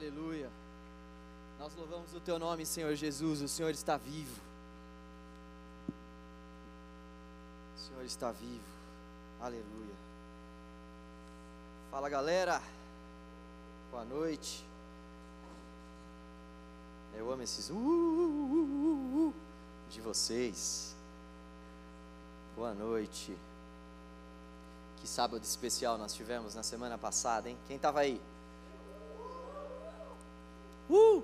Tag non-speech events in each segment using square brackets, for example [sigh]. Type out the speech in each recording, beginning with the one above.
Aleluia. Nós louvamos o teu nome, Senhor Jesus. O Senhor está vivo. O Senhor está vivo. Aleluia. Fala, galera. Boa noite. Eu amo esses uh, uh, uh, uh de vocês. Boa noite. Que sábado especial nós tivemos na semana passada, hein? Quem estava aí? Uh!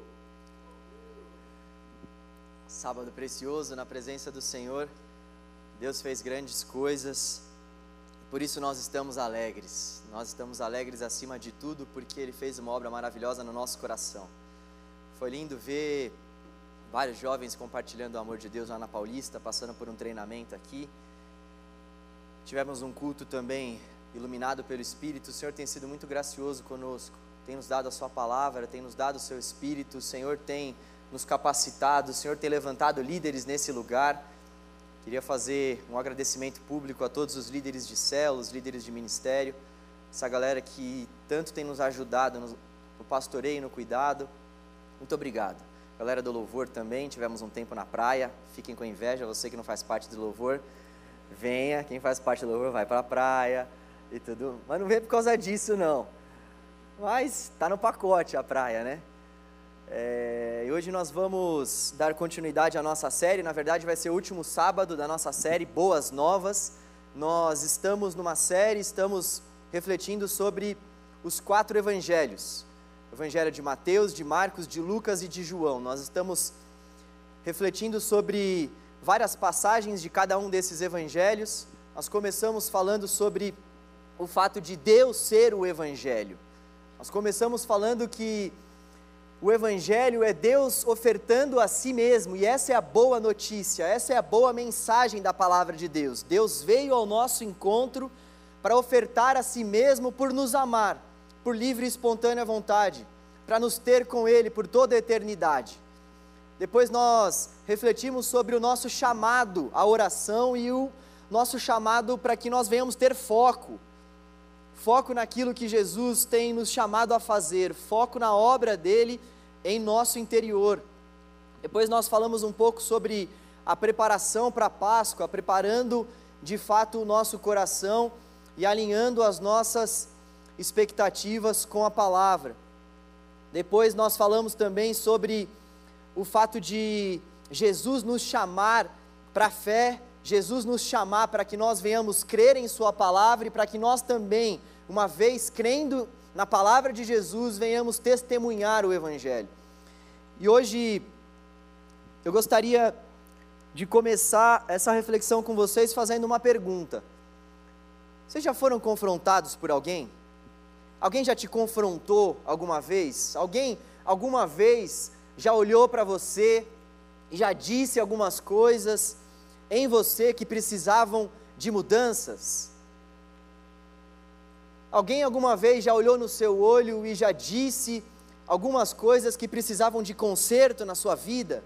Sábado precioso na presença do Senhor. Deus fez grandes coisas. Por isso nós estamos alegres. Nós estamos alegres acima de tudo porque Ele fez uma obra maravilhosa no nosso coração. Foi lindo ver vários jovens compartilhando o amor de Deus lá na Paulista, passando por um treinamento aqui. Tivemos um culto também iluminado pelo Espírito. O Senhor tem sido muito gracioso conosco. Tem nos dado a Sua palavra, tem nos dado o Seu Espírito. O Senhor tem nos capacitado. O Senhor tem levantado líderes nesse lugar. Queria fazer um agradecimento público a todos os líderes de células, líderes de ministério, essa galera que tanto tem nos ajudado no, no pastoreio, no cuidado. Muito obrigado. Galera do louvor também, tivemos um tempo na praia. Fiquem com inveja, você que não faz parte do louvor venha, quem faz parte do louvor vai para a praia e tudo. Mas não vem por causa disso, não. Mas está no pacote a praia, né? É, e hoje nós vamos dar continuidade à nossa série. Na verdade, vai ser o último sábado da nossa série Boas Novas. Nós estamos numa série, estamos refletindo sobre os quatro evangelhos: evangelho de Mateus, de Marcos, de Lucas e de João. Nós estamos refletindo sobre várias passagens de cada um desses evangelhos. Nós começamos falando sobre o fato de Deus ser o evangelho. Nós começamos falando que o evangelho é Deus ofertando a si mesmo, e essa é a boa notícia, essa é a boa mensagem da palavra de Deus. Deus veio ao nosso encontro para ofertar a si mesmo por nos amar, por livre e espontânea vontade, para nos ter com Ele por toda a eternidade. Depois nós refletimos sobre o nosso chamado à oração e o nosso chamado para que nós venhamos ter foco. Foco naquilo que Jesus tem nos chamado a fazer, foco na obra dele em nosso interior. Depois nós falamos um pouco sobre a preparação para a Páscoa, preparando de fato o nosso coração e alinhando as nossas expectativas com a palavra. Depois nós falamos também sobre o fato de Jesus nos chamar para a fé, Jesus nos chamar para que nós venhamos crer em Sua palavra e para que nós também, uma vez crendo na palavra de Jesus, venhamos testemunhar o Evangelho. E hoje eu gostaria de começar essa reflexão com vocês fazendo uma pergunta. Vocês já foram confrontados por alguém? Alguém já te confrontou alguma vez? Alguém alguma vez já olhou para você e já disse algumas coisas em você que precisavam de mudanças? Alguém alguma vez já olhou no seu olho e já disse algumas coisas que precisavam de conserto na sua vida?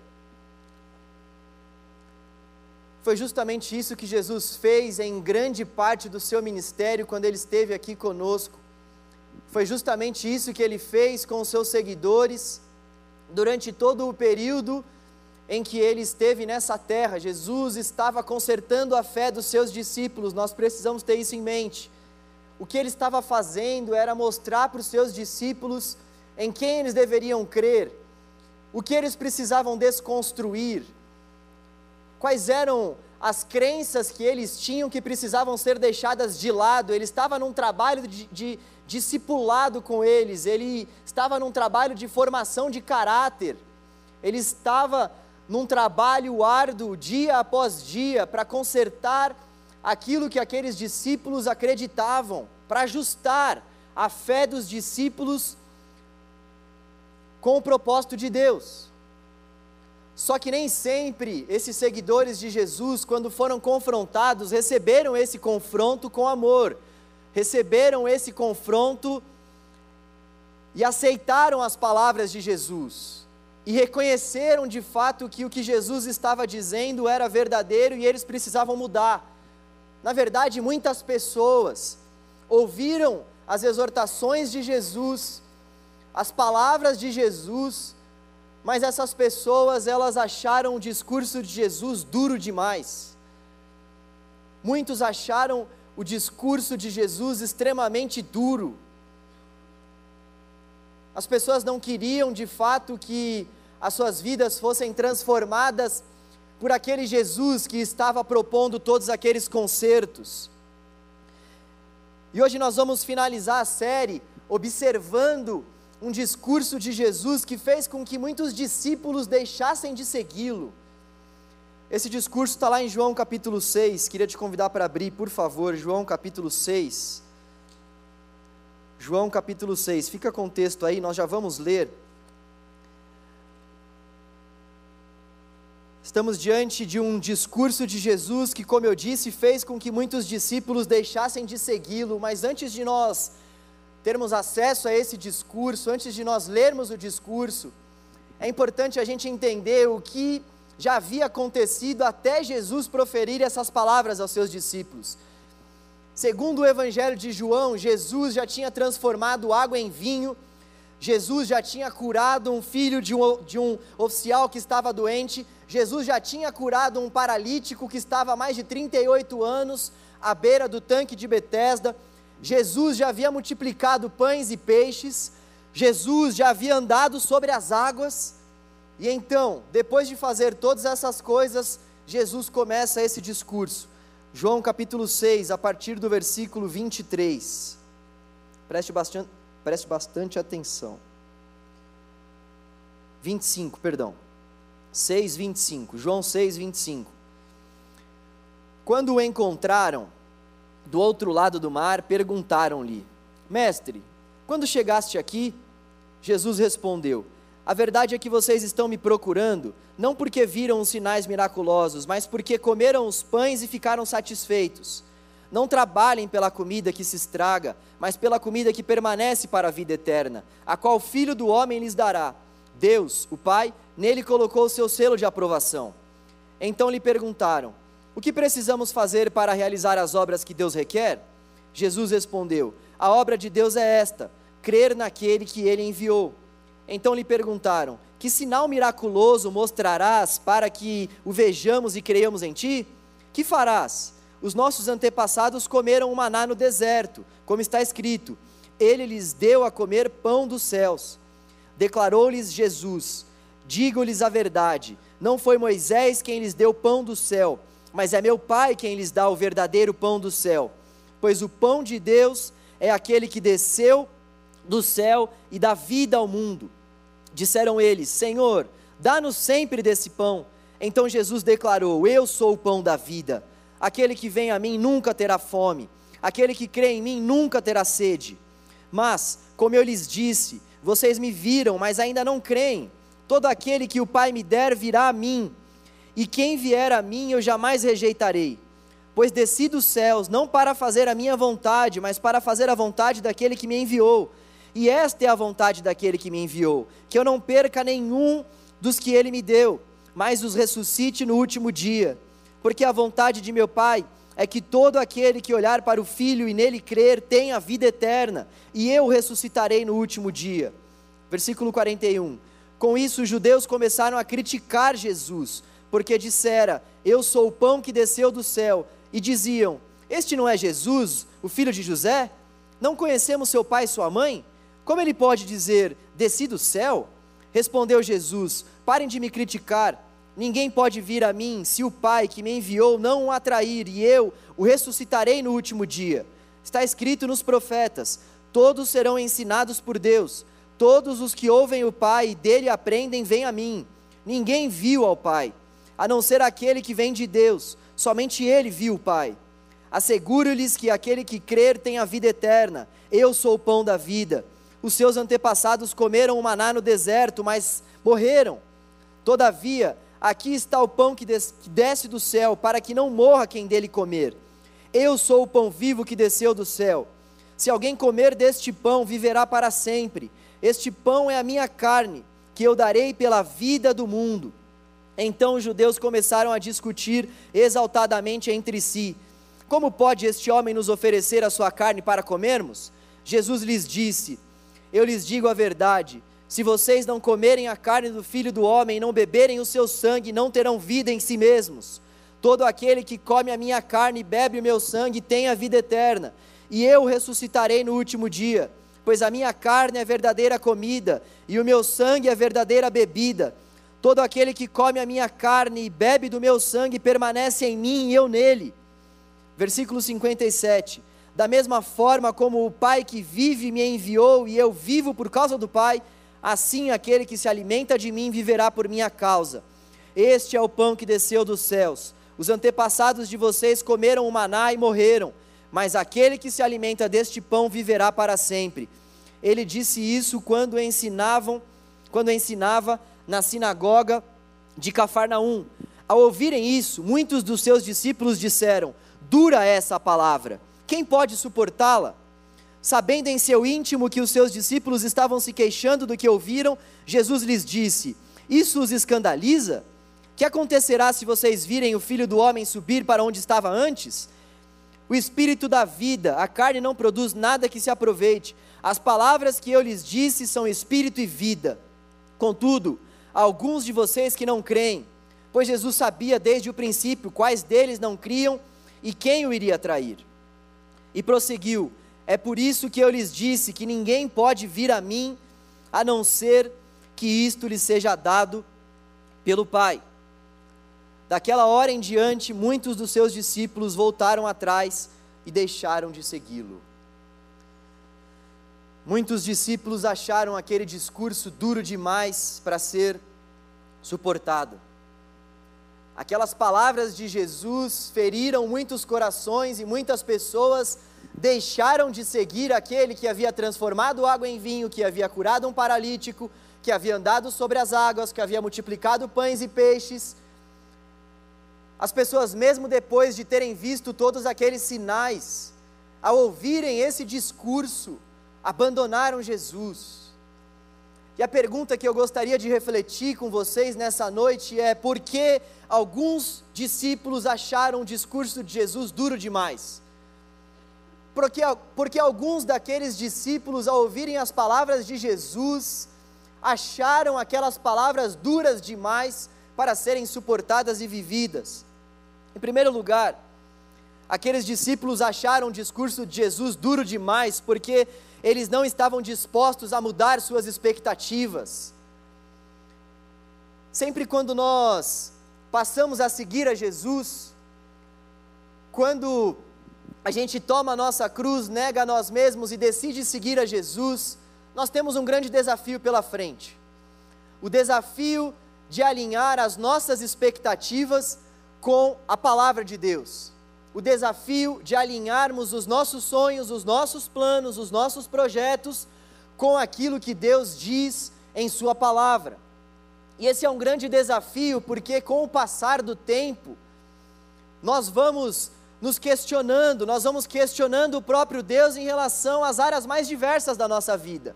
Foi justamente isso que Jesus fez em grande parte do seu ministério quando ele esteve aqui conosco. Foi justamente isso que ele fez com os seus seguidores durante todo o período em que ele esteve nessa terra. Jesus estava consertando a fé dos seus discípulos, nós precisamos ter isso em mente. O que ele estava fazendo era mostrar para os seus discípulos em quem eles deveriam crer, o que eles precisavam desconstruir, quais eram as crenças que eles tinham que precisavam ser deixadas de lado. Ele estava num trabalho de, de discipulado com eles, ele estava num trabalho de formação de caráter, ele estava num trabalho árduo, dia após dia, para consertar aquilo que aqueles discípulos acreditavam, para ajustar a fé dos discípulos com o propósito de Deus. Só que nem sempre esses seguidores de Jesus, quando foram confrontados, receberam esse confronto com amor receberam esse confronto e aceitaram as palavras de Jesus. E reconheceram de fato que o que Jesus estava dizendo era verdadeiro e eles precisavam mudar. Na verdade, muitas pessoas ouviram as exortações de Jesus, as palavras de Jesus, mas essas pessoas elas acharam o discurso de Jesus duro demais. Muitos acharam o discurso de Jesus extremamente duro. As pessoas não queriam de fato que as suas vidas fossem transformadas por aquele Jesus que estava propondo todos aqueles concertos. E hoje nós vamos finalizar a série observando um discurso de Jesus que fez com que muitos discípulos deixassem de segui-lo. Esse discurso está lá em João capítulo 6, queria te convidar para abrir, por favor, João capítulo 6. João capítulo 6, fica com o texto aí, nós já vamos ler. Estamos diante de um discurso de Jesus que, como eu disse, fez com que muitos discípulos deixassem de segui-lo, mas antes de nós termos acesso a esse discurso, antes de nós lermos o discurso, é importante a gente entender o que já havia acontecido até Jesus proferir essas palavras aos seus discípulos. Segundo o Evangelho de João, Jesus já tinha transformado água em vinho, Jesus já tinha curado um filho de um, de um oficial que estava doente, Jesus já tinha curado um paralítico que estava há mais de 38 anos à beira do tanque de Betesda. Jesus já havia multiplicado pães e peixes, Jesus já havia andado sobre as águas, e então, depois de fazer todas essas coisas, Jesus começa esse discurso. João capítulo 6, a partir do versículo 23. Preste bastante, preste bastante atenção. 25, perdão. 6, 25. João 6, 25. Quando o encontraram, do outro lado do mar, perguntaram-lhe: Mestre, quando chegaste aqui? Jesus respondeu: A verdade é que vocês estão me procurando, não porque viram os sinais miraculosos, mas porque comeram os pães e ficaram satisfeitos. Não trabalhem pela comida que se estraga, mas pela comida que permanece para a vida eterna, a qual o Filho do Homem lhes dará. Deus, o Pai, nele colocou o seu selo de aprovação. Então lhe perguntaram: o que precisamos fazer para realizar as obras que Deus requer? Jesus respondeu: A obra de Deus é esta: crer naquele que ele enviou. Então lhe perguntaram: Que sinal miraculoso mostrarás para que o vejamos e creiamos em ti? Que farás? Os nossos antepassados comeram o maná no deserto, como está escrito: Ele lhes deu a comer pão dos céus. Declarou-lhes Jesus: Digo-lhes a verdade, não foi Moisés quem lhes deu pão do céu mas é meu Pai quem lhes dá o verdadeiro pão do céu. Pois o pão de Deus é aquele que desceu do céu e dá vida ao mundo. Disseram eles: Senhor, dá-nos sempre desse pão. Então Jesus declarou: Eu sou o pão da vida. Aquele que vem a mim nunca terá fome, aquele que crê em mim nunca terá sede. Mas, como eu lhes disse, vocês me viram, mas ainda não creem. Todo aquele que o Pai me der virá a mim e quem vier a mim eu jamais rejeitarei. Pois desci dos céus, não para fazer a minha vontade, mas para fazer a vontade daquele que me enviou. E esta é a vontade daquele que me enviou: que eu não perca nenhum dos que ele me deu, mas os ressuscite no último dia. Porque a vontade de meu Pai é que todo aquele que olhar para o Filho e nele crer tenha vida eterna, e eu ressuscitarei no último dia. Versículo 41. Com isso, os judeus começaram a criticar Jesus porque dissera: Eu sou o pão que desceu do céu. E diziam: Este não é Jesus, o filho de José? Não conhecemos seu pai e sua mãe? Como ele pode dizer: Desci do céu? Respondeu Jesus: Parem de me criticar. Ninguém pode vir a mim se o Pai que me enviou não o atrair, e eu o ressuscitarei no último dia. Está escrito nos profetas: Todos serão ensinados por Deus. Todos os que ouvem o Pai e dele aprendem, vêm a mim. Ninguém viu ao Pai, a não ser aquele que vem de Deus, somente ele viu o Pai. Asseguro-lhes que aquele que crer tem a vida eterna. Eu sou o pão da vida. Os seus antepassados comeram o maná no deserto, mas morreram. Todavia, aqui está o pão que, des que desce do céu, para que não morra quem dele comer. Eu sou o pão vivo que desceu do céu. Se alguém comer deste pão, viverá para sempre. Este pão é a minha carne, que eu darei pela vida do mundo. Então os judeus começaram a discutir exaltadamente entre si: Como pode este homem nos oferecer a sua carne para comermos? Jesus lhes disse: eu lhes digo a verdade: se vocês não comerem a carne do filho do homem e não beberem o seu sangue, não terão vida em si mesmos. Todo aquele que come a minha carne e bebe o meu sangue tem a vida eterna, e eu ressuscitarei no último dia. Pois a minha carne é verdadeira comida, e o meu sangue é verdadeira bebida. Todo aquele que come a minha carne e bebe do meu sangue permanece em mim e eu nele. Versículo 57. Da mesma forma como o Pai que vive me enviou e eu vivo por causa do Pai, assim aquele que se alimenta de mim viverá por minha causa. Este é o pão que desceu dos céus. Os antepassados de vocês comeram o maná e morreram, mas aquele que se alimenta deste pão viverá para sempre. Ele disse isso quando ensinavam, quando ensinava na sinagoga de Cafarnaum. Ao ouvirem isso, muitos dos seus discípulos disseram: Dura essa palavra, quem pode suportá-la? Sabendo em seu íntimo que os seus discípulos estavam se queixando do que ouviram, Jesus lhes disse: Isso os escandaliza? Que acontecerá se vocês virem o filho do homem subir para onde estava antes? O espírito da vida, a carne não produz nada que se aproveite. As palavras que eu lhes disse são espírito e vida. Contudo, alguns de vocês que não creem, pois Jesus sabia desde o princípio quais deles não criam e quem o iria trair. E prosseguiu: É por isso que eu lhes disse que ninguém pode vir a mim a não ser que isto lhe seja dado pelo Pai. Daquela hora em diante, muitos dos seus discípulos voltaram atrás e deixaram de segui-lo. Muitos discípulos acharam aquele discurso duro demais para ser suportado. Aquelas palavras de Jesus feriram muitos corações e muitas pessoas deixaram de seguir aquele que havia transformado água em vinho, que havia curado um paralítico, que havia andado sobre as águas, que havia multiplicado pães e peixes. As pessoas, mesmo depois de terem visto todos aqueles sinais, ao ouvirem esse discurso, abandonaram Jesus. E a pergunta que eu gostaria de refletir com vocês nessa noite é: por que alguns discípulos acharam o discurso de Jesus duro demais? Porque, porque alguns daqueles discípulos, ao ouvirem as palavras de Jesus, acharam aquelas palavras duras demais para serem suportadas e vividas. Em primeiro lugar, aqueles discípulos acharam o discurso de Jesus duro demais porque eles não estavam dispostos a mudar suas expectativas. Sempre quando nós passamos a seguir a Jesus, quando a gente toma a nossa cruz, nega a nós mesmos e decide seguir a Jesus, nós temos um grande desafio pela frente. O desafio de alinhar as nossas expectativas com a palavra de Deus o desafio de alinharmos os nossos sonhos, os nossos planos, os nossos projetos com aquilo que Deus diz em Sua palavra. E esse é um grande desafio, porque com o passar do tempo, nós vamos nos questionando, nós vamos questionando o próprio Deus em relação às áreas mais diversas da nossa vida.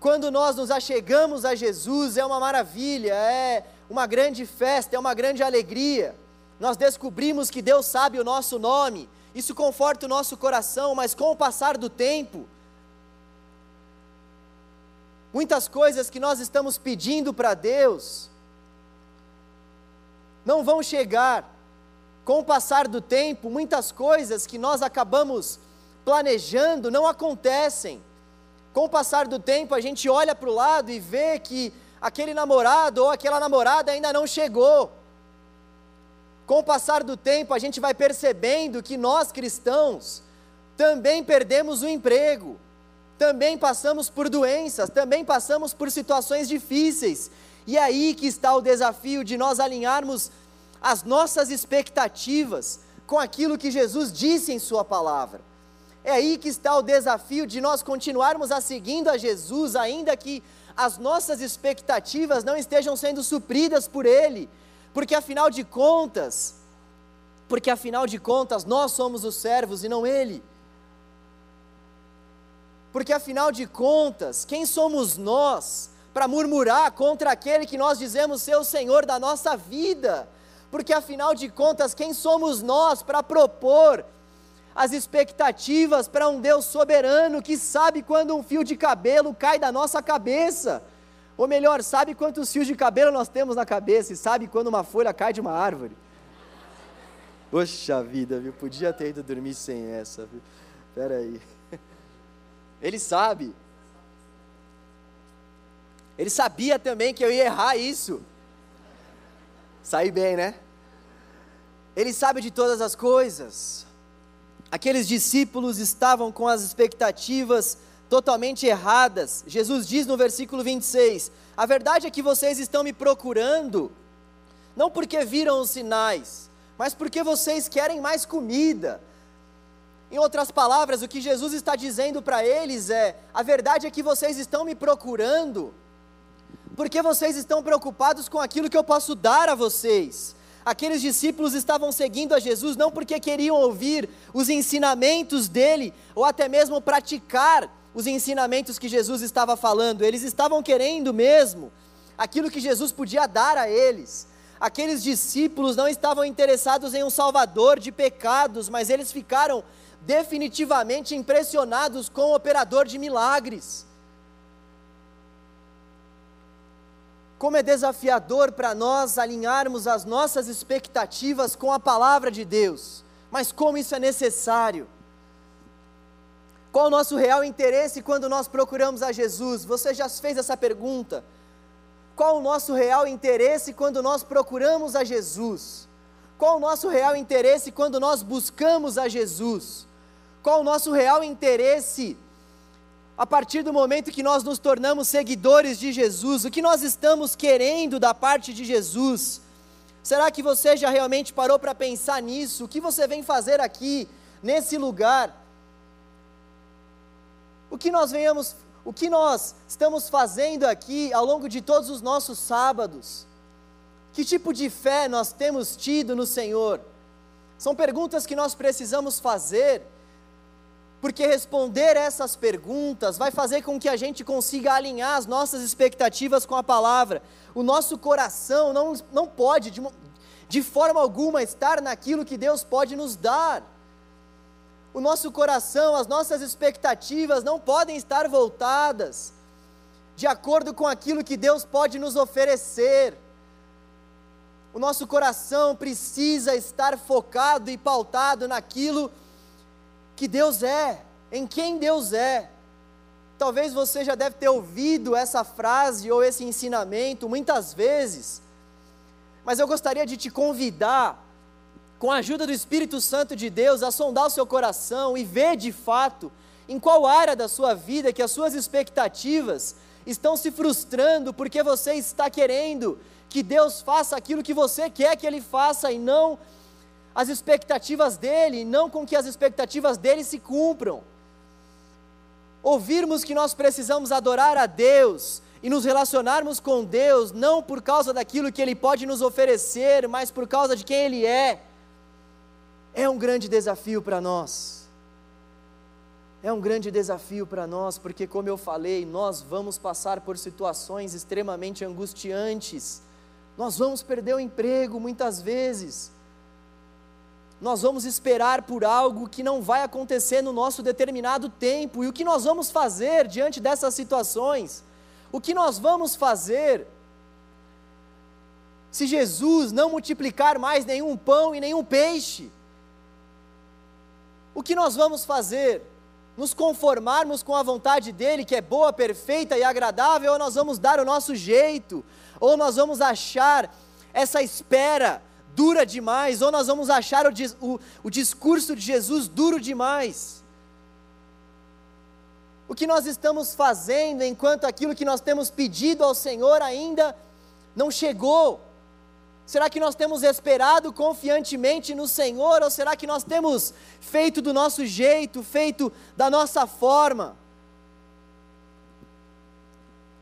Quando nós nos achegamos a Jesus, é uma maravilha, é uma grande festa, é uma grande alegria nós descobrimos que Deus sabe o nosso nome, isso conforta o nosso coração, mas com o passar do tempo, muitas coisas que nós estamos pedindo para Deus não vão chegar. Com o passar do tempo, muitas coisas que nós acabamos planejando não acontecem. Com o passar do tempo, a gente olha para o lado e vê que aquele namorado ou aquela namorada ainda não chegou. Com o passar do tempo, a gente vai percebendo que nós cristãos também perdemos o emprego, também passamos por doenças, também passamos por situações difíceis. E é aí que está o desafio de nós alinharmos as nossas expectativas com aquilo que Jesus disse em Sua palavra. É aí que está o desafio de nós continuarmos a seguindo a Jesus, ainda que as nossas expectativas não estejam sendo supridas por Ele, porque afinal de contas, porque afinal de contas nós somos os servos e não ele. Porque afinal de contas, quem somos nós para murmurar contra aquele que nós dizemos ser o Senhor da nossa vida? Porque afinal de contas, quem somos nós para propor as expectativas para um Deus soberano que sabe quando um fio de cabelo cai da nossa cabeça. Ou melhor, sabe quantos fios de cabelo nós temos na cabeça e sabe quando uma folha cai de uma árvore. Poxa vida, viu? Podia ter ido dormir sem essa, viu? Pera aí. [laughs] Ele sabe. Ele sabia também que eu ia errar isso. Saí bem, né? Ele sabe de todas as coisas. Aqueles discípulos estavam com as expectativas totalmente erradas. Jesus diz no versículo 26: A verdade é que vocês estão me procurando, não porque viram os sinais, mas porque vocês querem mais comida. Em outras palavras, o que Jesus está dizendo para eles é: a verdade é que vocês estão me procurando, porque vocês estão preocupados com aquilo que eu posso dar a vocês. Aqueles discípulos estavam seguindo a Jesus não porque queriam ouvir os ensinamentos dele, ou até mesmo praticar os ensinamentos que Jesus estava falando, eles estavam querendo mesmo aquilo que Jesus podia dar a eles. Aqueles discípulos não estavam interessados em um salvador de pecados, mas eles ficaram definitivamente impressionados com o operador de milagres. Como é desafiador para nós alinharmos as nossas expectativas com a palavra de Deus, mas como isso é necessário. Qual o nosso real interesse quando nós procuramos a Jesus? Você já fez essa pergunta? Qual o nosso real interesse quando nós procuramos a Jesus? Qual o nosso real interesse quando nós buscamos a Jesus? Qual o nosso real interesse a partir do momento que nós nos tornamos seguidores de Jesus, o que nós estamos querendo da parte de Jesus? Será que você já realmente parou para pensar nisso? O que você vem fazer aqui, nesse lugar? O que nós venhamos, o que nós estamos fazendo aqui ao longo de todos os nossos sábados? Que tipo de fé nós temos tido no Senhor? São perguntas que nós precisamos fazer porque responder essas perguntas vai fazer com que a gente consiga alinhar as nossas expectativas com a palavra. O nosso coração não, não pode, de, de forma alguma, estar naquilo que Deus pode nos dar. O nosso coração, as nossas expectativas não podem estar voltadas de acordo com aquilo que Deus pode nos oferecer. O nosso coração precisa estar focado e pautado naquilo que Deus é, em quem Deus é. Talvez você já deve ter ouvido essa frase ou esse ensinamento muitas vezes, mas eu gostaria de te convidar, com a ajuda do Espírito Santo de Deus, a sondar o seu coração e ver de fato em qual área da sua vida que as suas expectativas estão se frustrando porque você está querendo que Deus faça aquilo que você quer que Ele faça e não as expectativas dele, não com que as expectativas dele se cumpram. Ouvirmos que nós precisamos adorar a Deus e nos relacionarmos com Deus, não por causa daquilo que Ele pode nos oferecer, mas por causa de quem Ele é, é um grande desafio para nós. É um grande desafio para nós, porque, como eu falei, nós vamos passar por situações extremamente angustiantes. Nós vamos perder o emprego muitas vezes nós vamos esperar por algo que não vai acontecer no nosso determinado tempo. E o que nós vamos fazer diante dessas situações? O que nós vamos fazer se Jesus não multiplicar mais nenhum pão e nenhum peixe? O que nós vamos fazer? Nos conformarmos com a vontade dele, que é boa, perfeita e agradável, ou nós vamos dar o nosso jeito, ou nós vamos achar essa espera dura demais, ou nós vamos achar o, o, o discurso de Jesus duro demais. O que nós estamos fazendo enquanto aquilo que nós temos pedido ao Senhor ainda não chegou? Será que nós temos esperado confiantemente no Senhor ou será que nós temos feito do nosso jeito, feito da nossa forma?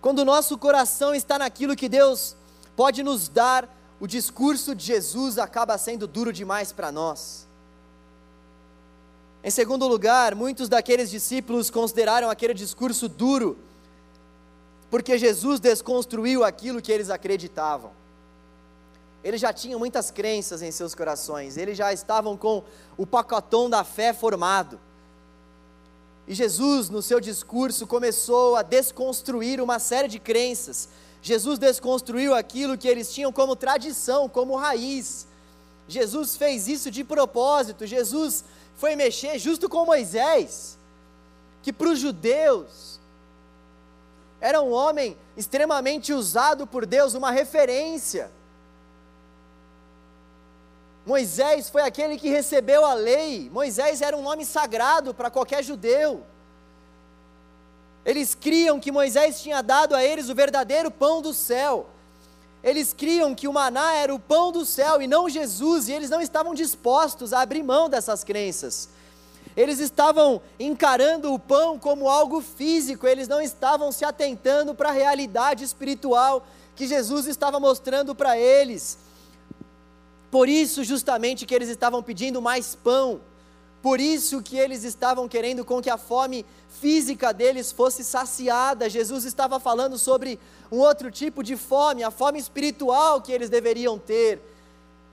Quando o nosso coração está naquilo que Deus pode nos dar, o discurso de Jesus acaba sendo duro demais para nós. Em segundo lugar, muitos daqueles discípulos consideraram aquele discurso duro, porque Jesus desconstruiu aquilo que eles acreditavam. Eles já tinham muitas crenças em seus corações, eles já estavam com o pacotão da fé formado. E Jesus, no seu discurso, começou a desconstruir uma série de crenças. Jesus desconstruiu aquilo que eles tinham como tradição, como raiz. Jesus fez isso de propósito. Jesus foi mexer justo com Moisés, que para os judeus era um homem extremamente usado por Deus, uma referência. Moisés foi aquele que recebeu a lei. Moisés era um nome sagrado para qualquer judeu. Eles criam que Moisés tinha dado a eles o verdadeiro pão do céu. Eles criam que o maná era o pão do céu e não Jesus, e eles não estavam dispostos a abrir mão dessas crenças. Eles estavam encarando o pão como algo físico, eles não estavam se atentando para a realidade espiritual que Jesus estava mostrando para eles. Por isso, justamente, que eles estavam pedindo mais pão. Por isso que eles estavam querendo com que a fome física deles fosse saciada. Jesus estava falando sobre um outro tipo de fome, a fome espiritual que eles deveriam ter.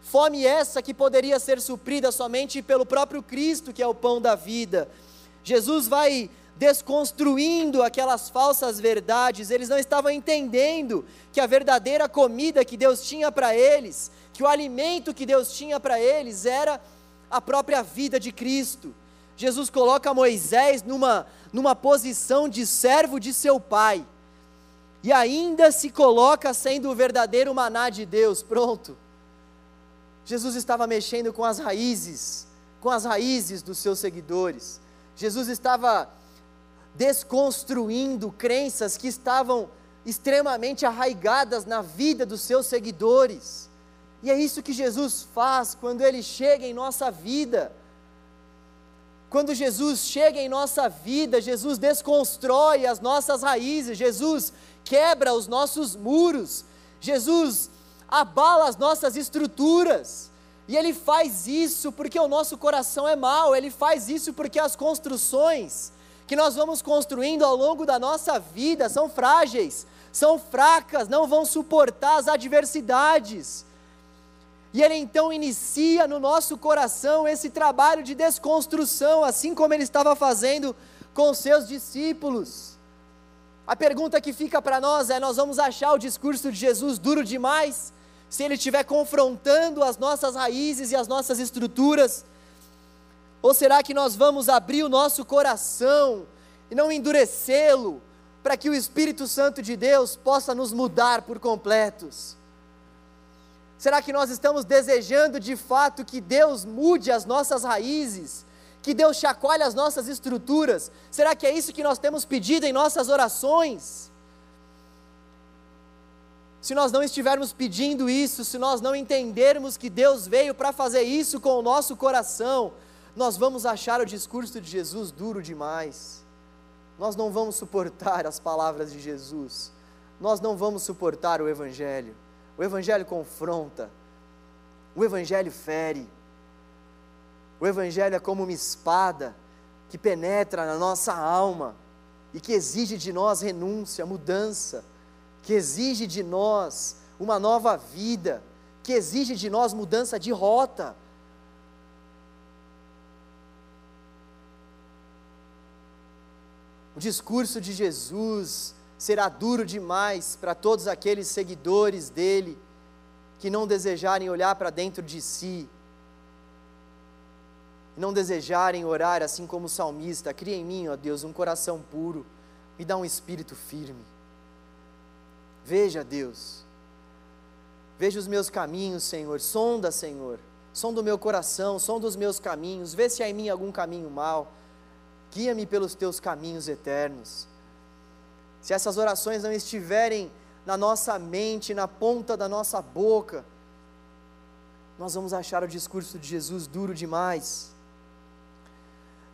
Fome essa que poderia ser suprida somente pelo próprio Cristo, que é o pão da vida. Jesus vai desconstruindo aquelas falsas verdades, eles não estavam entendendo que a verdadeira comida que Deus tinha para eles que o alimento que Deus tinha para eles era a própria vida de Cristo. Jesus coloca Moisés numa, numa posição de servo de seu pai, e ainda se coloca sendo o verdadeiro maná de Deus. Pronto. Jesus estava mexendo com as raízes, com as raízes dos seus seguidores. Jesus estava desconstruindo crenças que estavam extremamente arraigadas na vida dos seus seguidores. E é isso que Jesus faz quando ele chega em nossa vida. Quando Jesus chega em nossa vida, Jesus desconstrói as nossas raízes, Jesus quebra os nossos muros, Jesus abala as nossas estruturas. E ele faz isso porque o nosso coração é mau, ele faz isso porque as construções que nós vamos construindo ao longo da nossa vida são frágeis, são fracas, não vão suportar as adversidades. E ele então inicia no nosso coração esse trabalho de desconstrução, assim como ele estava fazendo com seus discípulos. A pergunta que fica para nós é: nós vamos achar o discurso de Jesus duro demais, se ele estiver confrontando as nossas raízes e as nossas estruturas? Ou será que nós vamos abrir o nosso coração e não endurecê-lo, para que o Espírito Santo de Deus possa nos mudar por completos? Será que nós estamos desejando de fato que Deus mude as nossas raízes? Que Deus chacoalhe as nossas estruturas? Será que é isso que nós temos pedido em nossas orações? Se nós não estivermos pedindo isso, se nós não entendermos que Deus veio para fazer isso com o nosso coração, nós vamos achar o discurso de Jesus duro demais. Nós não vamos suportar as palavras de Jesus. Nós não vamos suportar o Evangelho. O Evangelho confronta, o Evangelho fere, o Evangelho é como uma espada que penetra na nossa alma e que exige de nós renúncia, mudança, que exige de nós uma nova vida, que exige de nós mudança de rota. O discurso de Jesus será duro demais para todos aqueles seguidores dele que não desejarem olhar para dentro de si, não desejarem orar assim como o salmista: cria em mim, ó Deus, um coração puro, me dá um espírito firme. Veja, Deus, veja os meus caminhos, Senhor, sonda, Senhor, sonda o meu coração, sonda os meus caminhos, vê se há em mim algum caminho mal, guia-me pelos teus caminhos eternos se essas orações não estiverem na nossa mente, na ponta da nossa boca, nós vamos achar o discurso de Jesus duro demais.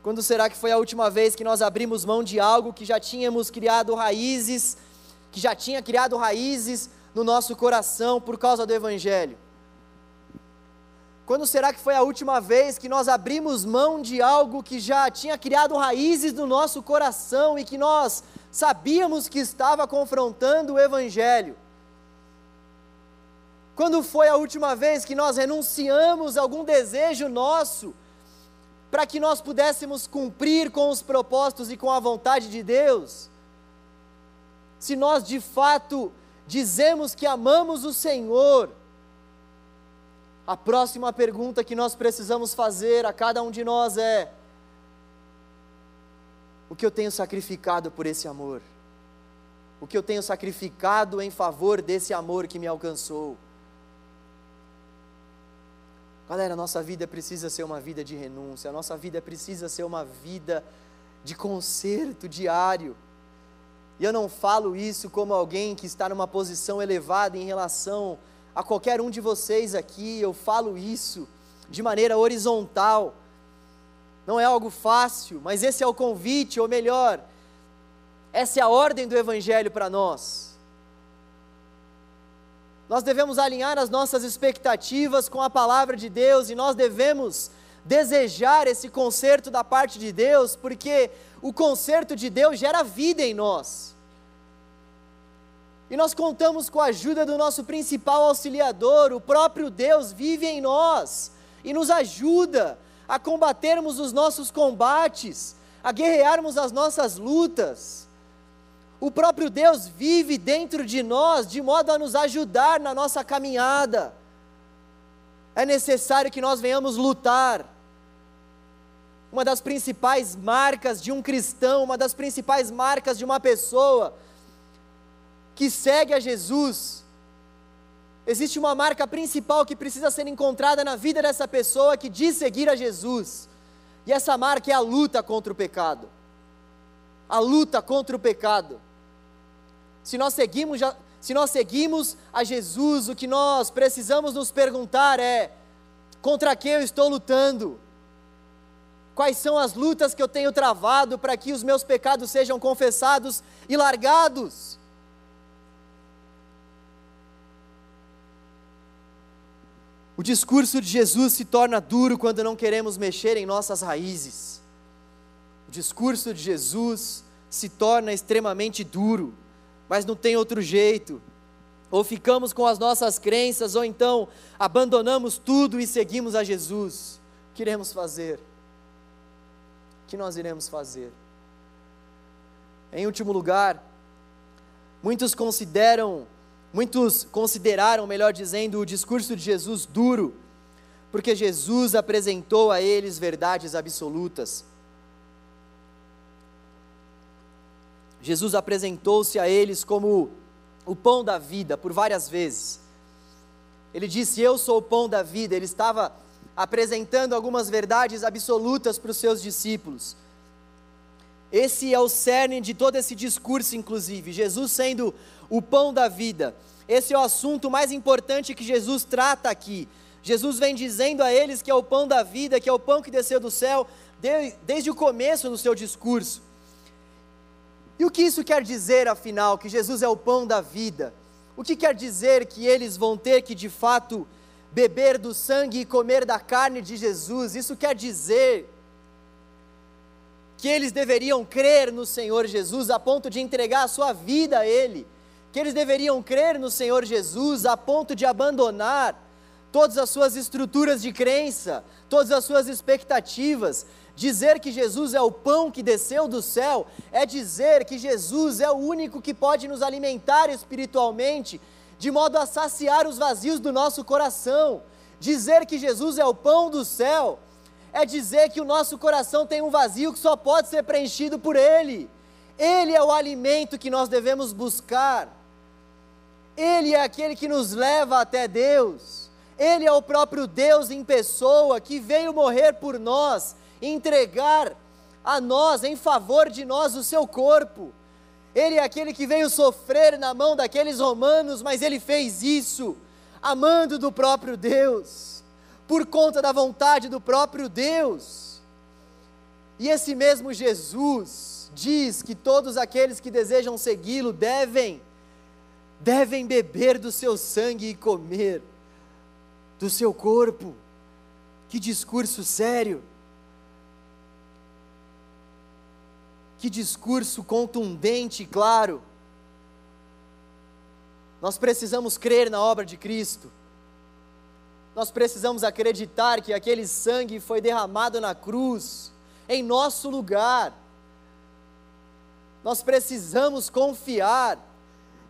Quando será que foi a última vez que nós abrimos mão de algo que já tínhamos criado raízes, que já tinha criado raízes no nosso coração por causa do Evangelho? Quando será que foi a última vez que nós abrimos mão de algo que já tinha criado raízes no nosso coração e que nós sabíamos que estava confrontando o Evangelho? Quando foi a última vez que nós renunciamos a algum desejo nosso para que nós pudéssemos cumprir com os propósitos e com a vontade de Deus? Se nós de fato dizemos que amamos o Senhor, a próxima pergunta que nós precisamos fazer a cada um de nós é: o que eu tenho sacrificado por esse amor? O que eu tenho sacrificado em favor desse amor que me alcançou? Galera, nossa vida precisa ser uma vida de renúncia, a nossa vida precisa ser uma vida de conserto diário. E eu não falo isso como alguém que está numa posição elevada em relação a qualquer um de vocês aqui, eu falo isso de maneira horizontal. Não é algo fácil, mas esse é o convite, ou melhor, essa é a ordem do Evangelho para nós. Nós devemos alinhar as nossas expectativas com a palavra de Deus e nós devemos desejar esse conserto da parte de Deus, porque o conserto de Deus gera vida em nós. E nós contamos com a ajuda do nosso principal auxiliador, o próprio Deus vive em nós e nos ajuda a combatermos os nossos combates, a guerrearmos as nossas lutas. O próprio Deus vive dentro de nós de modo a nos ajudar na nossa caminhada. É necessário que nós venhamos lutar. Uma das principais marcas de um cristão, uma das principais marcas de uma pessoa que segue a Jesus, existe uma marca principal que precisa ser encontrada na vida dessa pessoa que diz seguir a Jesus, e essa marca é a luta contra o pecado. A luta contra o pecado. Se nós seguimos, se nós seguimos a Jesus, o que nós precisamos nos perguntar é: contra quem eu estou lutando? Quais são as lutas que eu tenho travado para que os meus pecados sejam confessados e largados? O discurso de Jesus se torna duro quando não queremos mexer em nossas raízes. O discurso de Jesus se torna extremamente duro mas não tem outro jeito. Ou ficamos com as nossas crenças, ou então abandonamos tudo e seguimos a Jesus. O que iremos fazer? O que nós iremos fazer? Em último lugar, muitos consideram, muitos consideraram, melhor dizendo, o discurso de Jesus duro, porque Jesus apresentou a eles verdades absolutas. Jesus apresentou-se a eles como o pão da vida por várias vezes. Ele disse: Eu sou o pão da vida. Ele estava apresentando algumas verdades absolutas para os seus discípulos. Esse é o cerne de todo esse discurso, inclusive. Jesus sendo o pão da vida. Esse é o assunto mais importante que Jesus trata aqui. Jesus vem dizendo a eles que é o pão da vida, que é o pão que desceu do céu, desde o começo do seu discurso. E o que isso quer dizer, afinal, que Jesus é o pão da vida? O que quer dizer que eles vão ter que, de fato, beber do sangue e comer da carne de Jesus? Isso quer dizer que eles deveriam crer no Senhor Jesus a ponto de entregar a sua vida a Ele, que eles deveriam crer no Senhor Jesus a ponto de abandonar todas as suas estruturas de crença, todas as suas expectativas, Dizer que Jesus é o pão que desceu do céu é dizer que Jesus é o único que pode nos alimentar espiritualmente, de modo a saciar os vazios do nosso coração. Dizer que Jesus é o pão do céu é dizer que o nosso coração tem um vazio que só pode ser preenchido por Ele. Ele é o alimento que nós devemos buscar. Ele é aquele que nos leva até Deus. Ele é o próprio Deus em pessoa que veio morrer por nós entregar a nós, em favor de nós, o seu corpo. Ele é aquele que veio sofrer na mão daqueles romanos, mas ele fez isso amando do próprio Deus, por conta da vontade do próprio Deus. E esse mesmo Jesus diz que todos aqueles que desejam segui-lo devem devem beber do seu sangue e comer do seu corpo. Que discurso sério! Que discurso contundente e claro. Nós precisamos crer na obra de Cristo. Nós precisamos acreditar que aquele sangue foi derramado na cruz, em nosso lugar. Nós precisamos confiar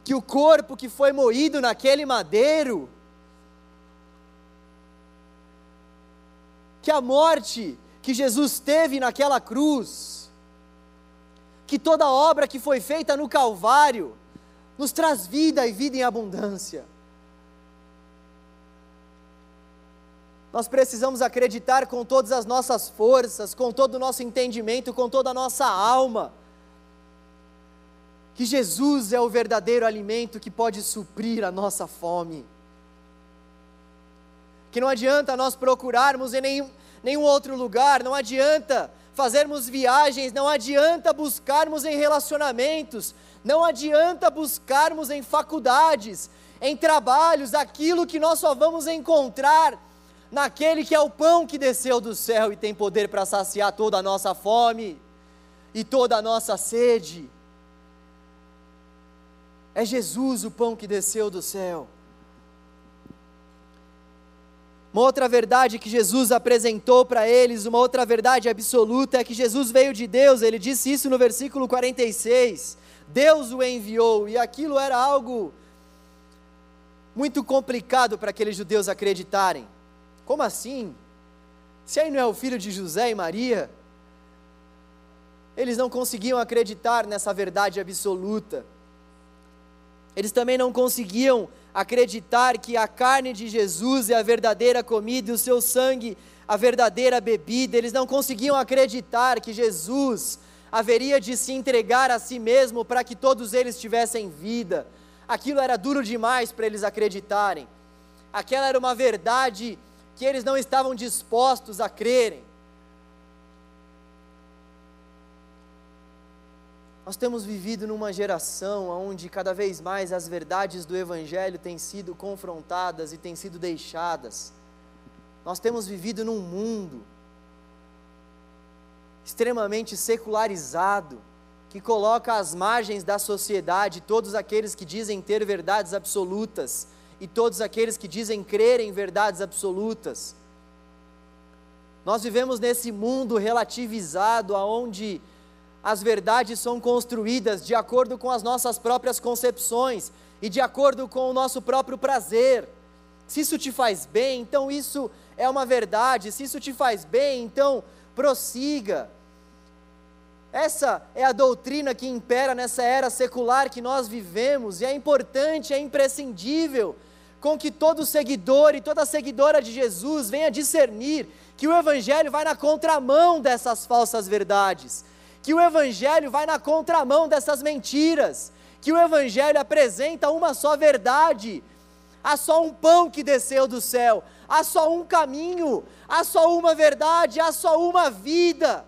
que o corpo que foi moído naquele madeiro, que a morte que Jesus teve naquela cruz, que toda obra que foi feita no Calvário, nos traz vida e vida em abundância. Nós precisamos acreditar com todas as nossas forças, com todo o nosso entendimento, com toda a nossa alma, que Jesus é o verdadeiro alimento que pode suprir a nossa fome. Que não adianta nós procurarmos em nenhum, nenhum outro lugar, não adianta fazermos viagens, não adianta buscarmos em relacionamentos, não adianta buscarmos em faculdades, em trabalhos, aquilo que nós só vamos encontrar naquele que é o pão que desceu do céu e tem poder para saciar toda a nossa fome e toda a nossa sede. É Jesus o pão que desceu do céu. Uma outra verdade que Jesus apresentou para eles, uma outra verdade absoluta é que Jesus veio de Deus, ele disse isso no versículo 46. Deus o enviou, e aquilo era algo muito complicado para aqueles judeus acreditarem. Como assim? Se aí não é o filho de José e Maria? Eles não conseguiam acreditar nessa verdade absoluta. Eles também não conseguiam acreditar que a carne de Jesus é a verdadeira comida e o seu sangue a verdadeira bebida. Eles não conseguiam acreditar que Jesus haveria de se entregar a si mesmo para que todos eles tivessem vida. Aquilo era duro demais para eles acreditarem. Aquela era uma verdade que eles não estavam dispostos a crerem. Nós temos vivido numa geração onde cada vez mais as verdades do Evangelho têm sido confrontadas e têm sido deixadas. Nós temos vivido num mundo extremamente secularizado, que coloca às margens da sociedade todos aqueles que dizem ter verdades absolutas e todos aqueles que dizem crer em verdades absolutas. Nós vivemos nesse mundo relativizado, aonde as verdades são construídas de acordo com as nossas próprias concepções e de acordo com o nosso próprio prazer. Se isso te faz bem, então isso é uma verdade. Se isso te faz bem, então prossiga. Essa é a doutrina que impera nessa era secular que nós vivemos, e é importante, é imprescindível com que todo seguidor e toda seguidora de Jesus venha discernir que o Evangelho vai na contramão dessas falsas verdades que o Evangelho vai na contramão dessas mentiras, que o Evangelho apresenta uma só verdade. Há só um pão que desceu do céu, há só um caminho, há só uma verdade, há só uma vida,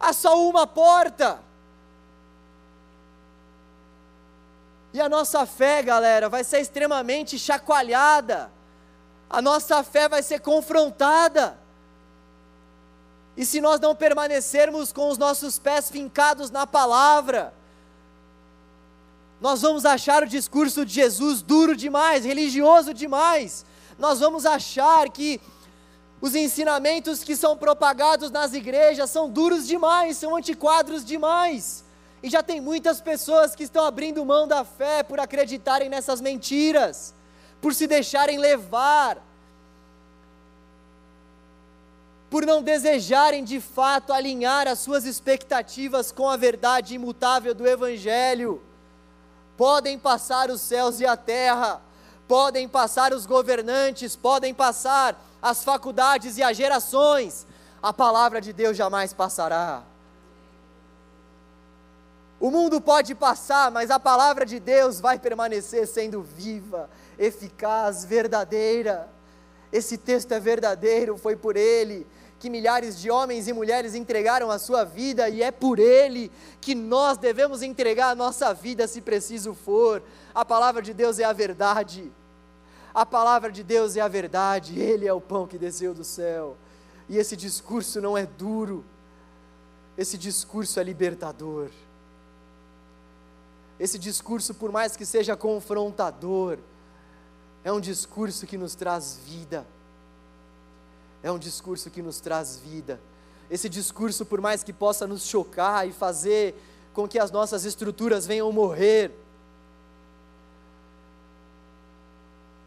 há só uma porta. E a nossa fé, galera, vai ser extremamente chacoalhada, a nossa fé vai ser confrontada. E se nós não permanecermos com os nossos pés fincados na palavra, nós vamos achar o discurso de Jesus duro demais, religioso demais. Nós vamos achar que os ensinamentos que são propagados nas igrejas são duros demais, são antiquados demais. E já tem muitas pessoas que estão abrindo mão da fé por acreditarem nessas mentiras, por se deixarem levar por não desejarem de fato alinhar as suas expectativas com a verdade imutável do Evangelho. Podem passar os céus e a terra, podem passar os governantes, podem passar as faculdades e as gerações, a palavra de Deus jamais passará. O mundo pode passar, mas a palavra de Deus vai permanecer sendo viva, eficaz, verdadeira. Esse texto é verdadeiro, foi por ele que milhares de homens e mulheres entregaram a sua vida e é por Ele que nós devemos entregar a nossa vida se preciso for. A palavra de Deus é a verdade. A palavra de Deus é a verdade. Ele é o pão que desceu do céu. E esse discurso não é duro. Esse discurso é libertador. Esse discurso, por mais que seja confrontador, é um discurso que nos traz vida. É um discurso que nos traz vida. Esse discurso, por mais que possa nos chocar e fazer com que as nossas estruturas venham morrer,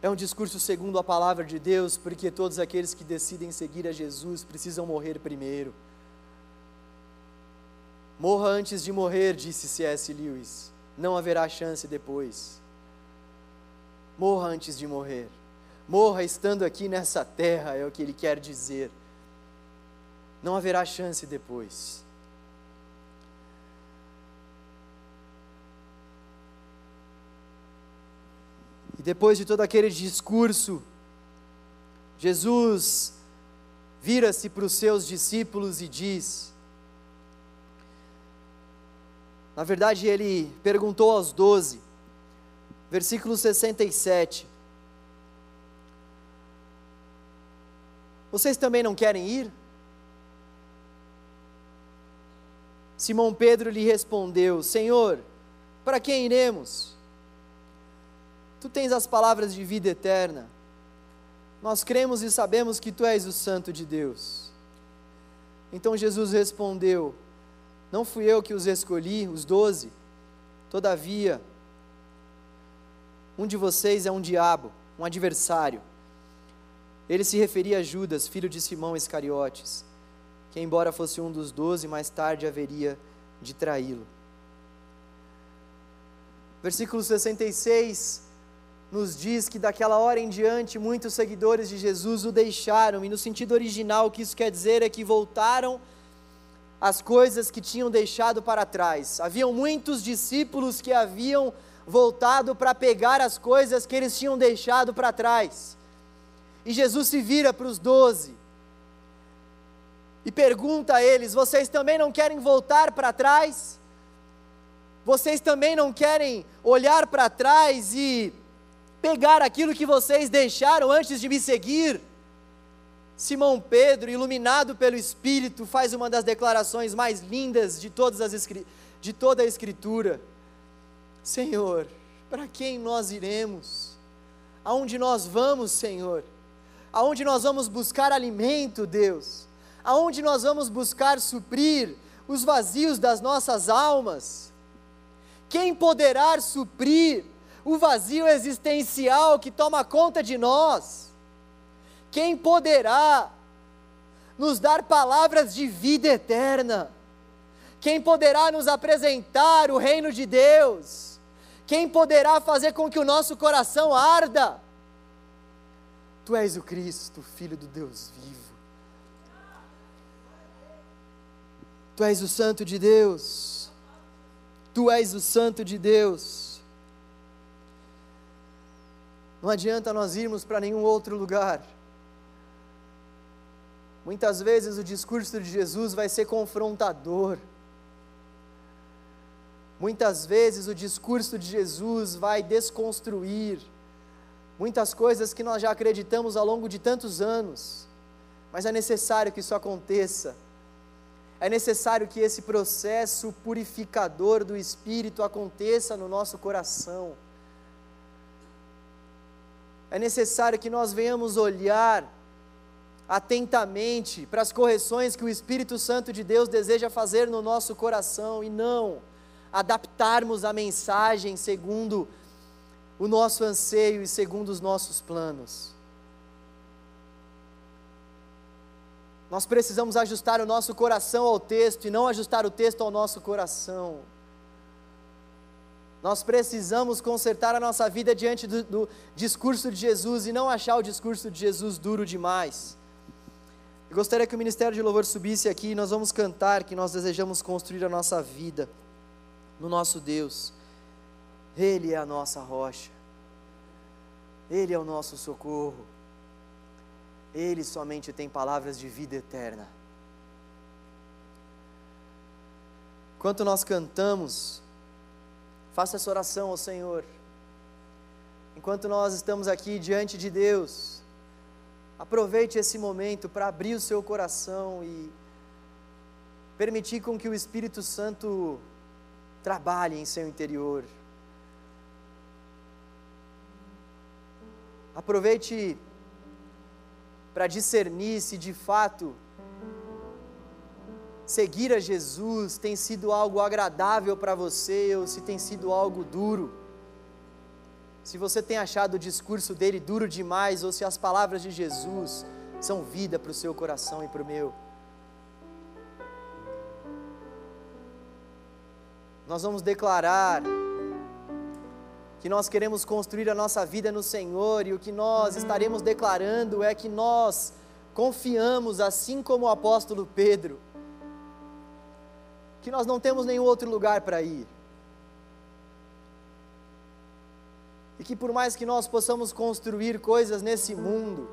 é um discurso segundo a palavra de Deus, porque todos aqueles que decidem seguir a Jesus precisam morrer primeiro. Morra antes de morrer, disse C.S. Lewis, não haverá chance depois. Morra antes de morrer. Morra estando aqui nessa terra, é o que ele quer dizer. Não haverá chance depois. E depois de todo aquele discurso, Jesus vira-se para os seus discípulos e diz: Na verdade, ele perguntou aos doze, versículo 67. Vocês também não querem ir? Simão Pedro lhe respondeu: Senhor, para quem iremos? Tu tens as palavras de vida eterna. Nós cremos e sabemos que tu és o Santo de Deus. Então Jesus respondeu: Não fui eu que os escolhi, os doze. Todavia, um de vocês é um diabo, um adversário. Ele se referia a Judas, filho de Simão Iscariotes, que, embora fosse um dos doze, mais tarde haveria de traí-lo. Versículo 66 nos diz que daquela hora em diante muitos seguidores de Jesus o deixaram, e no sentido original o que isso quer dizer é que voltaram às coisas que tinham deixado para trás. Haviam muitos discípulos que haviam voltado para pegar as coisas que eles tinham deixado para trás. E Jesus se vira para os doze e pergunta a eles: Vocês também não querem voltar para trás? Vocês também não querem olhar para trás e pegar aquilo que vocês deixaram antes de me seguir. Simão Pedro, iluminado pelo Espírito, faz uma das declarações mais lindas de, todas as, de toda a Escritura: Senhor, para quem nós iremos? Aonde nós vamos, Senhor? Aonde nós vamos buscar alimento, Deus? Aonde nós vamos buscar suprir os vazios das nossas almas? Quem poderá suprir o vazio existencial que toma conta de nós. Quem poderá nos dar palavras de vida eterna? Quem poderá nos apresentar o reino de Deus? Quem poderá fazer com que o nosso coração arda? Tu és o Cristo, Filho do Deus vivo. Tu és o Santo de Deus. Tu és o Santo de Deus. Não adianta nós irmos para nenhum outro lugar. Muitas vezes o discurso de Jesus vai ser confrontador. Muitas vezes o discurso de Jesus vai desconstruir muitas coisas que nós já acreditamos ao longo de tantos anos. Mas é necessário que isso aconteça. É necessário que esse processo purificador do espírito aconteça no nosso coração é necessário que nós venhamos olhar atentamente para as correções que o Espírito Santo de Deus deseja fazer no nosso coração e não adaptarmos a mensagem segundo o nosso anseio e segundo os nossos planos. Nós precisamos ajustar o nosso coração ao texto e não ajustar o texto ao nosso coração. Nós precisamos consertar a nossa vida diante do, do, discurso de Jesus e não achar o discurso de Jesus duro demais. Eu gostaria que o Ministério de Louvor subisse aqui e nós vamos cantar que nós desejamos construir a nossa vida no nosso Deus. Ele é a nossa rocha, Ele é o nosso socorro, Ele somente tem palavras de vida eterna. Enquanto nós cantamos, Faça essa oração ao Senhor. Enquanto nós estamos aqui diante de Deus, aproveite esse momento para abrir o seu coração e permitir com que o Espírito Santo trabalhe em seu interior. Aproveite para discernir se de fato seguir a Jesus tem sido algo agradável para você ou se tem sido algo duro. Se você tem achado o discurso dele duro demais ou se as palavras de Jesus são vida para o seu coração e para o meu. Nós vamos declarar que nós queremos construir a nossa vida no Senhor e o que nós estaremos declarando é que nós confiamos, assim como o apóstolo Pedro, que nós não temos nenhum outro lugar para ir. E que por mais que nós possamos construir coisas nesse mundo,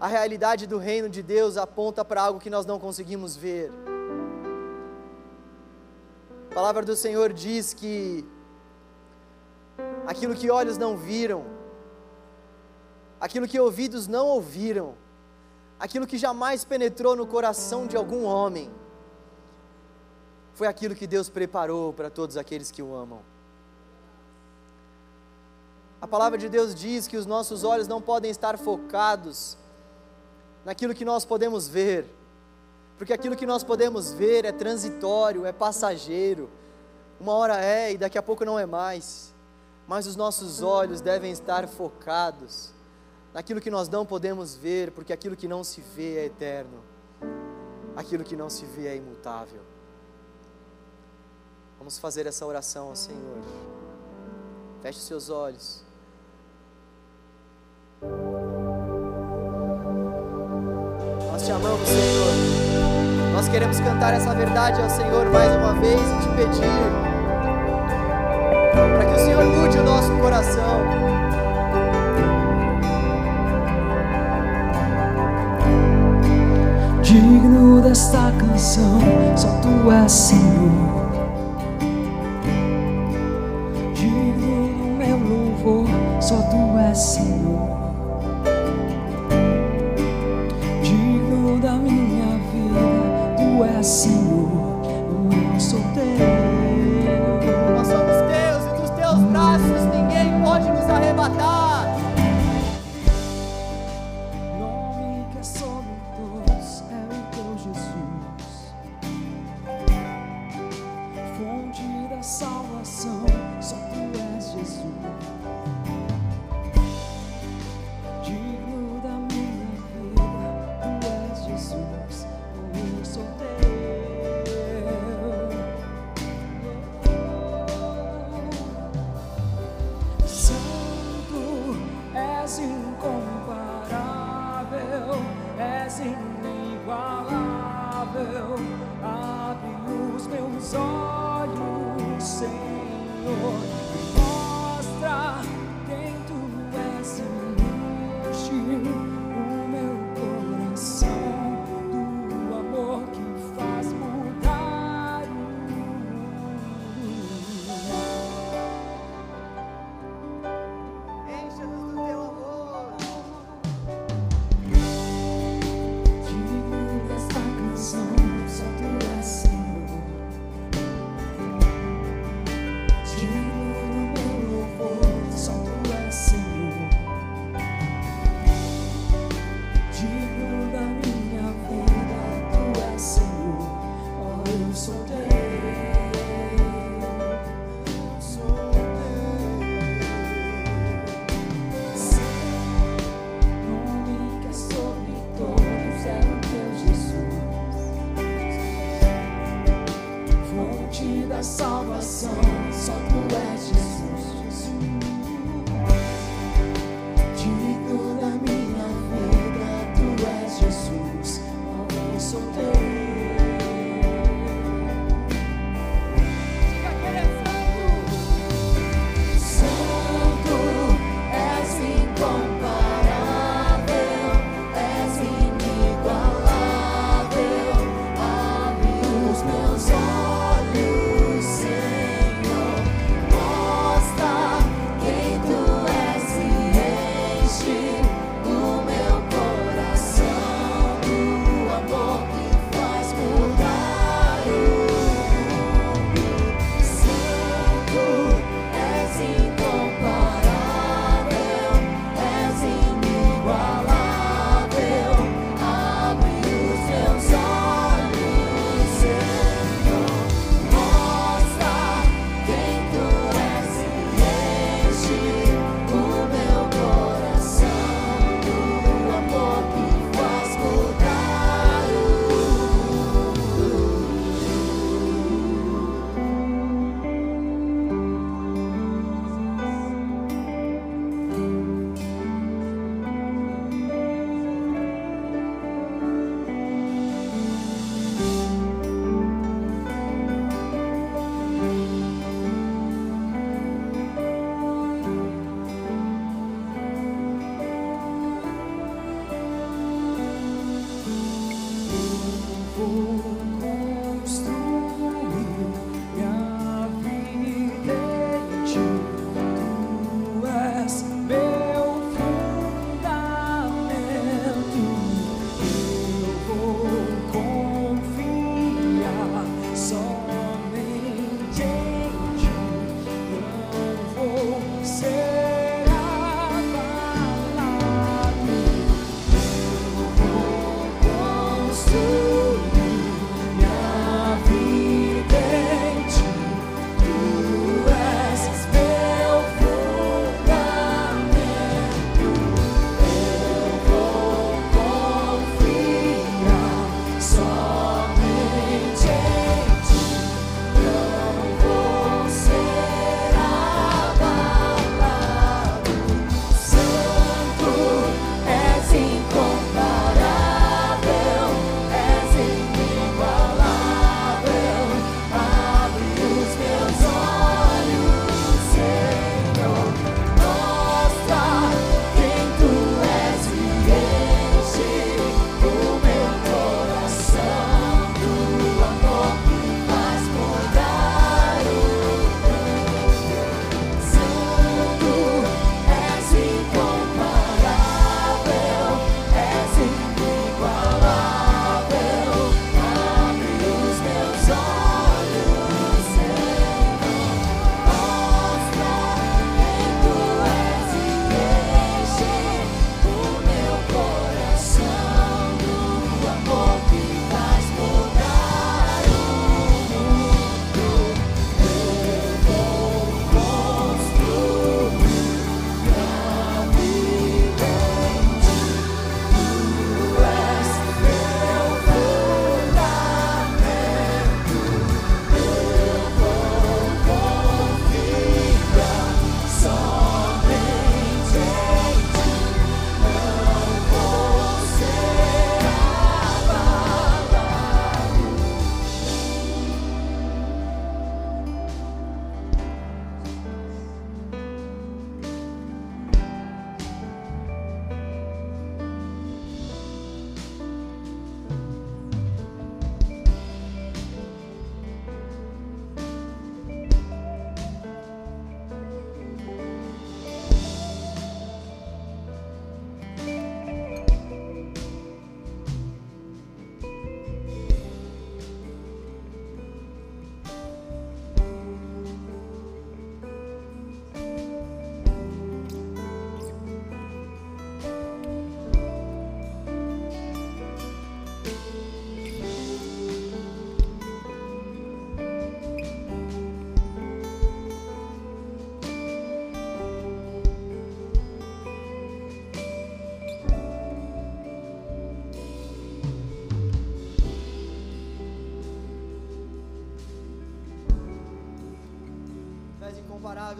a realidade do reino de Deus aponta para algo que nós não conseguimos ver. A palavra do Senhor diz que aquilo que olhos não viram, aquilo que ouvidos não ouviram, aquilo que jamais penetrou no coração de algum homem, foi aquilo que Deus preparou para todos aqueles que o amam. A palavra de Deus diz que os nossos olhos não podem estar focados naquilo que nós podemos ver, porque aquilo que nós podemos ver é transitório, é passageiro. Uma hora é e daqui a pouco não é mais. Mas os nossos olhos devem estar focados naquilo que nós não podemos ver, porque aquilo que não se vê é eterno. Aquilo que não se vê é imutável. Vamos fazer essa oração ao Senhor. Feche seus olhos. Nós te amamos, Senhor. Nós queremos cantar essa verdade ao Senhor mais uma vez e te pedir para que o Senhor mude o nosso coração. Digno desta canção, só tu és Senhor. Senhor,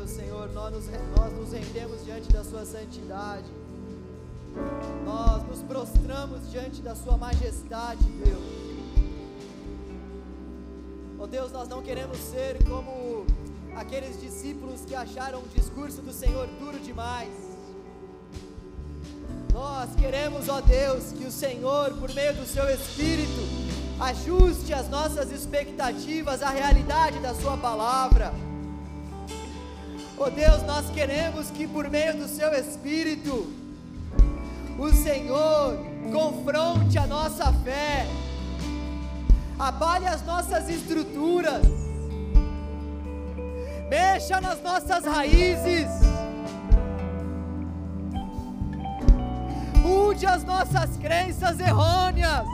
Senhor. Nós nos, nós nos rendemos diante da Sua santidade. Nós nos prostramos diante da Sua majestade, Deus. Oh Deus, nós não queremos ser como aqueles discípulos que acharam o discurso do Senhor duro demais. Nós queremos, ó Deus, que o Senhor, por meio do Seu Espírito, ajuste as nossas expectativas à realidade da Sua palavra. Oh Deus, nós queremos que por meio do Seu Espírito, o Senhor confronte a nossa fé, abale as nossas estruturas, mexa nas nossas raízes, mude as nossas crenças errôneas,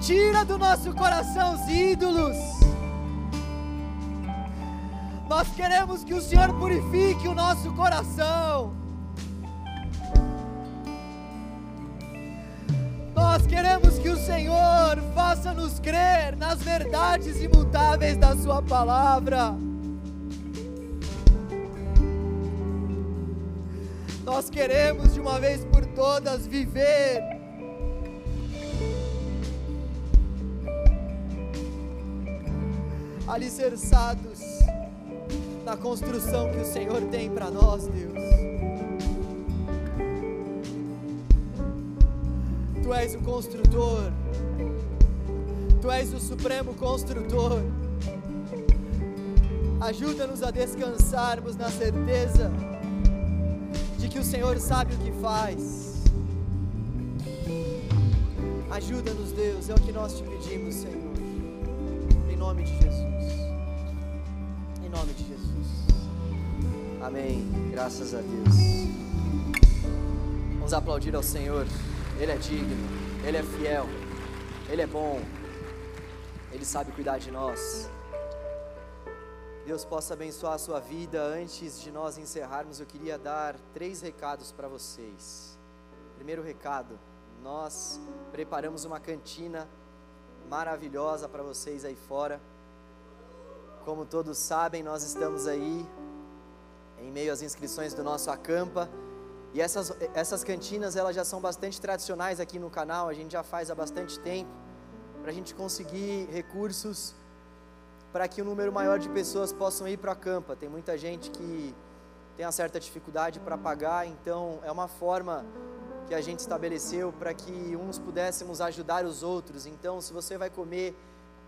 tira do nosso coração os ídolos. Nós queremos que o Senhor purifique o nosso coração. Nós queremos que o Senhor faça-nos crer nas verdades imutáveis da Sua palavra. Nós queremos de uma vez por todas viver alicerçados na construção que o Senhor tem para nós, Deus. Tu és o construtor, Tu és o supremo construtor. Ajuda-nos a descansarmos na certeza de que o Senhor sabe o que faz. Ajuda-nos, Deus, é o que nós te pedimos, Senhor. Em nome de Jesus. Em nome de Jesus. Amém. Graças a Deus. Vamos aplaudir ao Senhor. Ele é digno, Ele é fiel, Ele é bom, Ele sabe cuidar de nós. Deus possa abençoar a sua vida. Antes de nós encerrarmos, eu queria dar três recados para vocês. Primeiro recado: nós preparamos uma cantina maravilhosa para vocês aí fora. Como todos sabem, nós estamos aí em meio às inscrições do nosso acampa. E essas, essas cantinas elas já são bastante tradicionais aqui no canal, a gente já faz há bastante tempo, para a gente conseguir recursos para que um número maior de pessoas possam ir para a campa. Tem muita gente que tem uma certa dificuldade para pagar, então é uma forma que a gente estabeleceu para que uns pudéssemos ajudar os outros. Então, se você vai comer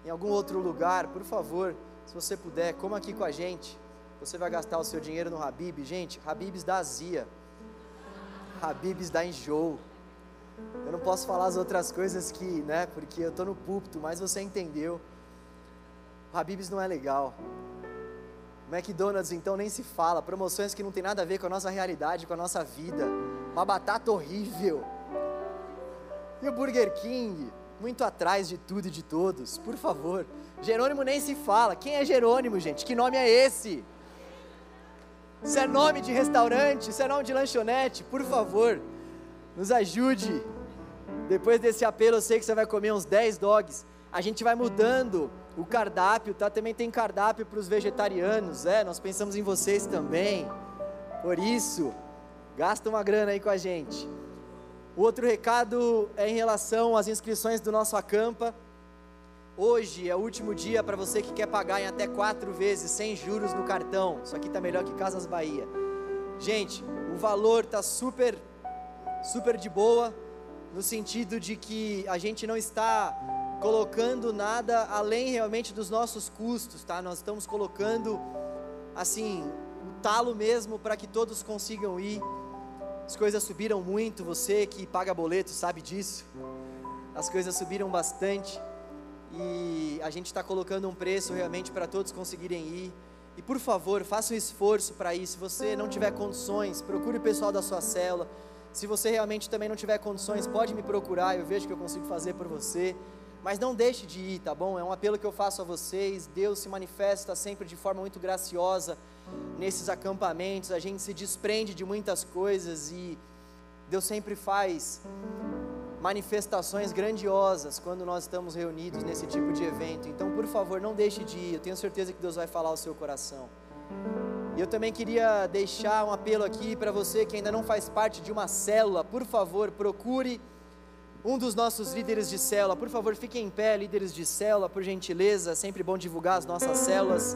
em algum outro lugar, por favor, se você puder, coma aqui com a gente. Você vai gastar o seu dinheiro no Habib. Gente, Habibs da Azia. Habibs dá enjoo. Eu não posso falar as outras coisas que, né, porque eu estou no púlpito, mas você entendeu. Habibs não é legal. McDonald's então nem se fala, promoções que não tem nada a ver com a nossa realidade, com a nossa vida. Uma batata horrível. E o Burger King, muito atrás de tudo e de todos, por favor. Jerônimo nem se fala. Quem é Jerônimo, gente? Que nome é esse? Isso é nome de restaurante, isso é nome de lanchonete, por favor, nos ajude. Depois desse apelo, eu sei que você vai comer uns 10 dogs. A gente vai mudando o cardápio, tá? Também tem cardápio para os vegetarianos, é? Nós pensamos em vocês também. Por isso, gasta uma grana aí com a gente. O outro recado é em relação às inscrições do nosso acampa. Hoje é o último dia para você que quer pagar em até quatro vezes sem juros no cartão. Isso aqui está melhor que Casas Bahia. Gente, o valor está super, super de boa, no sentido de que a gente não está colocando nada além realmente dos nossos custos, tá? Nós estamos colocando, assim, o talo mesmo para que todos consigam ir. As coisas subiram muito, você que paga boleto sabe disso. As coisas subiram bastante e a gente está colocando um preço realmente para todos conseguirem ir. E por favor, faça um esforço para ir. Se você não tiver condições, procure o pessoal da sua célula. Se você realmente também não tiver condições, pode me procurar, eu vejo que eu consigo fazer por você. Mas não deixe de ir, tá bom? É um apelo que eu faço a vocês. Deus se manifesta sempre de forma muito graciosa nesses acampamentos. A gente se desprende de muitas coisas e Deus sempre faz manifestações grandiosas quando nós estamos reunidos nesse tipo de evento. Então, por favor, não deixe de ir. Eu tenho certeza que Deus vai falar ao seu coração. E eu também queria deixar um apelo aqui para você que ainda não faz parte de uma célula, por favor, procure um dos nossos líderes de célula. Por favor, fiquem em pé, líderes de célula, por gentileza. É sempre bom divulgar as nossas células.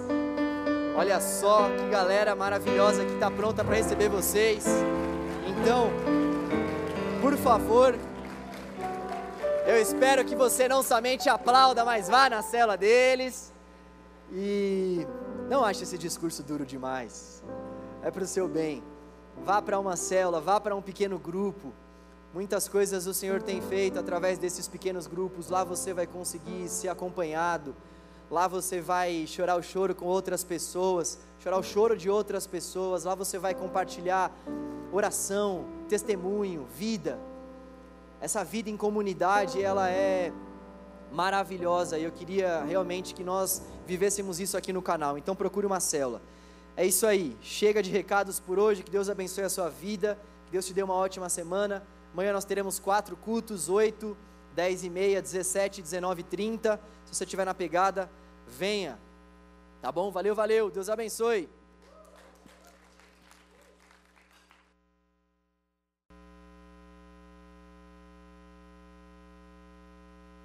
Olha só que galera maravilhosa que está pronta para receber vocês. Então, por favor, eu espero que você não somente aplauda, mas vá na cela deles. E não ache esse discurso duro demais. É para o seu bem. Vá para uma célula, vá para um pequeno grupo. Muitas coisas o Senhor tem feito através desses pequenos grupos. Lá você vai conseguir ser acompanhado. Lá você vai chorar o choro com outras pessoas, chorar o choro de outras pessoas. Lá você vai compartilhar oração, testemunho, vida. Essa vida em comunidade, ela é maravilhosa e eu queria realmente que nós vivêssemos isso aqui no canal. Então procure uma célula. É isso aí. Chega de recados por hoje. Que Deus abençoe a sua vida. Que Deus te dê uma ótima semana. Amanhã nós teremos quatro cultos: 8, 10 e meia, 17, 19 e 30. Se você estiver na pegada, venha. Tá bom? Valeu, valeu. Deus abençoe.